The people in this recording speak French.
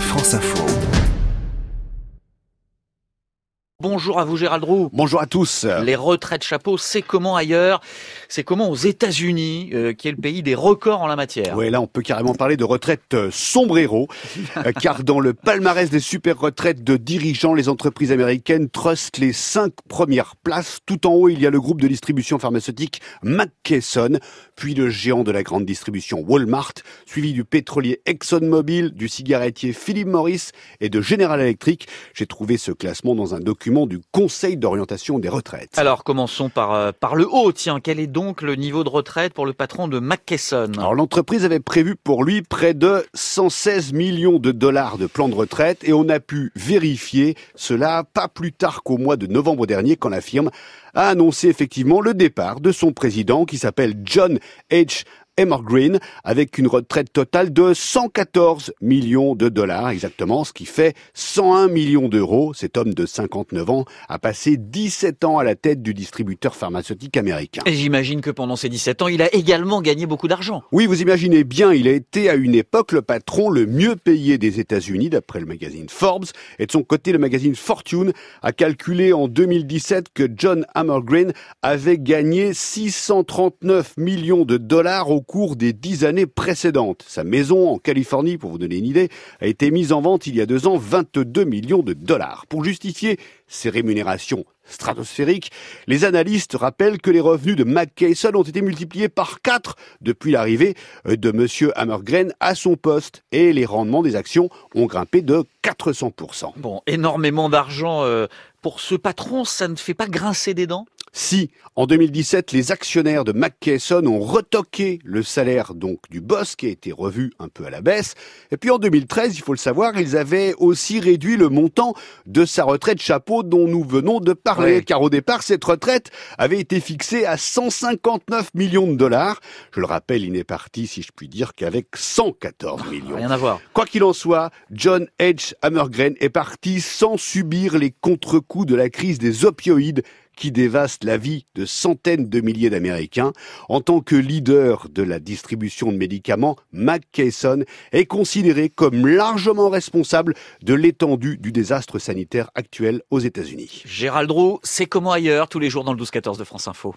France Info. Bonjour à vous Gérald Roux. Bonjour à tous. Les retraites chapeau, c'est comment ailleurs? C'est comment aux États-Unis, euh, qui est le pays des records en la matière. Oui, là on peut carrément parler de retraite euh, sombrero, euh, car dans le palmarès des super retraites de dirigeants, les entreprises américaines trustent les cinq premières places. Tout en haut, il y a le groupe de distribution pharmaceutique McKesson, puis le géant de la grande distribution Walmart, suivi du pétrolier ExxonMobil, du cigarettier Philip Morris et de General Electric. J'ai trouvé ce classement dans un document du Conseil d'orientation des retraites. Alors commençons par, par le haut. Tiens, quel est donc le niveau de retraite pour le patron de McKesson Alors l'entreprise avait prévu pour lui près de 116 millions de dollars de plan de retraite et on a pu vérifier cela pas plus tard qu'au mois de novembre dernier quand la firme a annoncé effectivement le départ de son président qui s'appelle John H. Green avec une retraite totale de 114 millions de dollars exactement, ce qui fait 101 millions d'euros. Cet homme de 59 ans a passé 17 ans à la tête du distributeur pharmaceutique américain. Et j'imagine que pendant ces 17 ans, il a également gagné beaucoup d'argent. Oui, vous imaginez bien, il a été à une époque le patron le mieux payé des États-Unis d'après le magazine Forbes. Et de son côté, le magazine Fortune a calculé en 2017 que John Green avait gagné 639 millions de dollars au cours des dix années précédentes. Sa maison en Californie, pour vous donner une idée, a été mise en vente il y a deux ans 22 millions de dollars. Pour justifier ces rémunérations stratosphériques, les analystes rappellent que les revenus de McKesson ont été multipliés par quatre depuis l'arrivée de M. Hammergren à son poste et les rendements des actions ont grimpé de 400%. Bon, énormément d'argent euh, pour ce patron, ça ne fait pas grincer des dents? Si, en 2017, les actionnaires de McKesson ont retoqué le salaire donc du boss qui a été revu un peu à la baisse, et puis en 2013, il faut le savoir, ils avaient aussi réduit le montant de sa retraite chapeau dont nous venons de parler, car au départ, cette retraite avait été fixée à 159 millions de dollars. Je le rappelle, il n'est parti, si je puis dire, qu'avec 114 millions. Rien à voir. Quoi qu'il en soit, John H. Hammergren est parti sans subir les contre-coups de la crise des opioïdes qui dévaste la vie de centaines de milliers d'Américains. En tant que leader de la distribution de médicaments, McKesson est considéré comme largement responsable de l'étendue du désastre sanitaire actuel aux États-Unis. Gérald Roux, c'est comment ailleurs tous les jours dans le 12-14 de France Info?